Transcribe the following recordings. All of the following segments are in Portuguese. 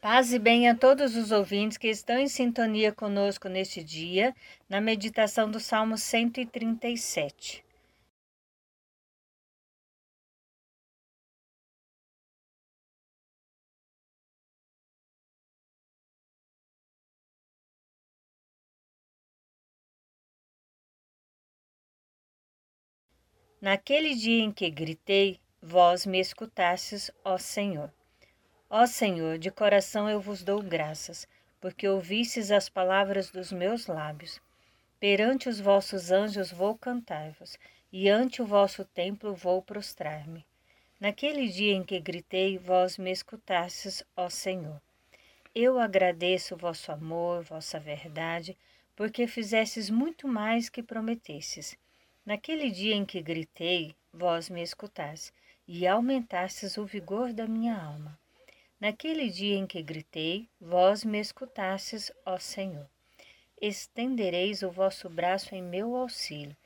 Paz e bem a todos os ouvintes que estão em sintonia conosco neste dia, na meditação do Salmo 137. Naquele dia em que gritei, vós me escutastes, ó Senhor. Ó Senhor, de coração eu vos dou graças, porque ouvistes as palavras dos meus lábios. Perante os vossos anjos vou cantar-vos, e ante o vosso templo vou prostrar-me. Naquele dia em que gritei, vós me escutastes, ó Senhor. Eu agradeço vosso amor, vossa verdade, porque fizestes muito mais que prometestes. Naquele dia em que gritei, vós me escutastes, e aumentastes o vigor da minha alma. Naquele dia em que gritei, vós me escutastes, ó Senhor. Estendereis o vosso braço em meu auxílio,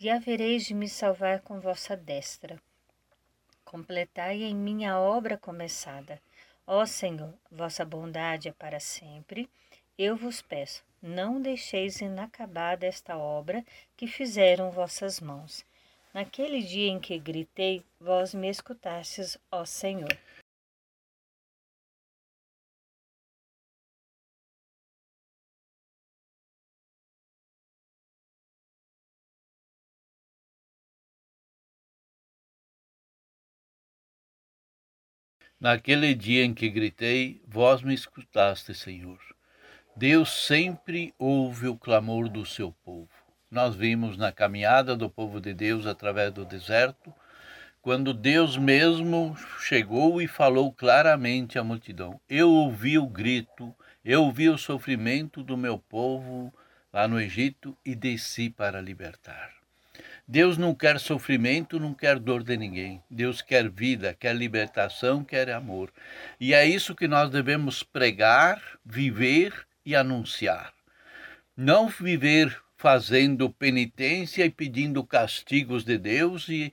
e havereis de me salvar com vossa destra. Completai em minha obra começada. Ó Senhor, vossa bondade é para sempre. Eu vos peço, não deixeis inacabada esta obra que fizeram vossas mãos. Naquele dia em que gritei, vós me escutastes, ó Senhor. Naquele dia em que gritei, vós me escutaste, Senhor. Deus sempre ouve o clamor do seu povo. Nós vimos na caminhada do povo de Deus através do deserto, quando Deus mesmo chegou e falou claramente à multidão: Eu ouvi o grito, eu ouvi o sofrimento do meu povo lá no Egito e desci para libertar. Deus não quer sofrimento, não quer dor de ninguém. Deus quer vida, quer libertação, quer amor. E é isso que nós devemos pregar, viver e anunciar. Não viver fazendo penitência e pedindo castigos de Deus e,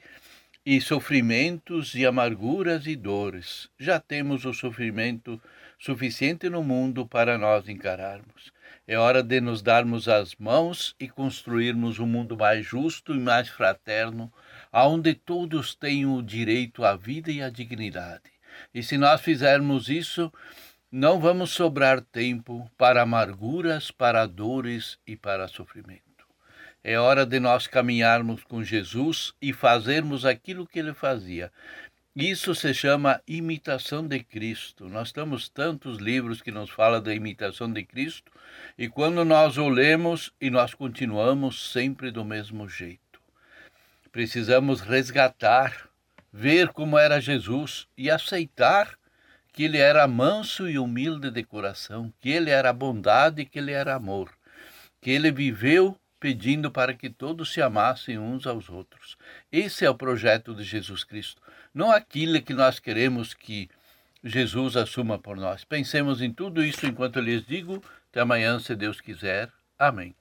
e sofrimentos e amarguras e dores. Já temos o sofrimento suficiente no mundo para nós encararmos. É hora de nos darmos as mãos e construirmos um mundo mais justo e mais fraterno, onde todos tenham o direito à vida e à dignidade. E se nós fizermos isso, não vamos sobrar tempo para amarguras, para dores e para sofrimento. É hora de nós caminharmos com Jesus e fazermos aquilo que ele fazia, isso se chama imitação de Cristo. Nós temos tantos livros que nos falam da imitação de Cristo, e quando nós o lemos e nós continuamos sempre do mesmo jeito. Precisamos resgatar, ver como era Jesus e aceitar que ele era manso e humilde de coração, que ele era bondade que ele era amor, que ele viveu pedindo para que todos se amassem uns aos outros. Esse é o projeto de Jesus Cristo não aquilo que nós queremos que Jesus assuma por nós. Pensemos em tudo isso enquanto eu lhes digo. Até amanhã, se Deus quiser. Amém.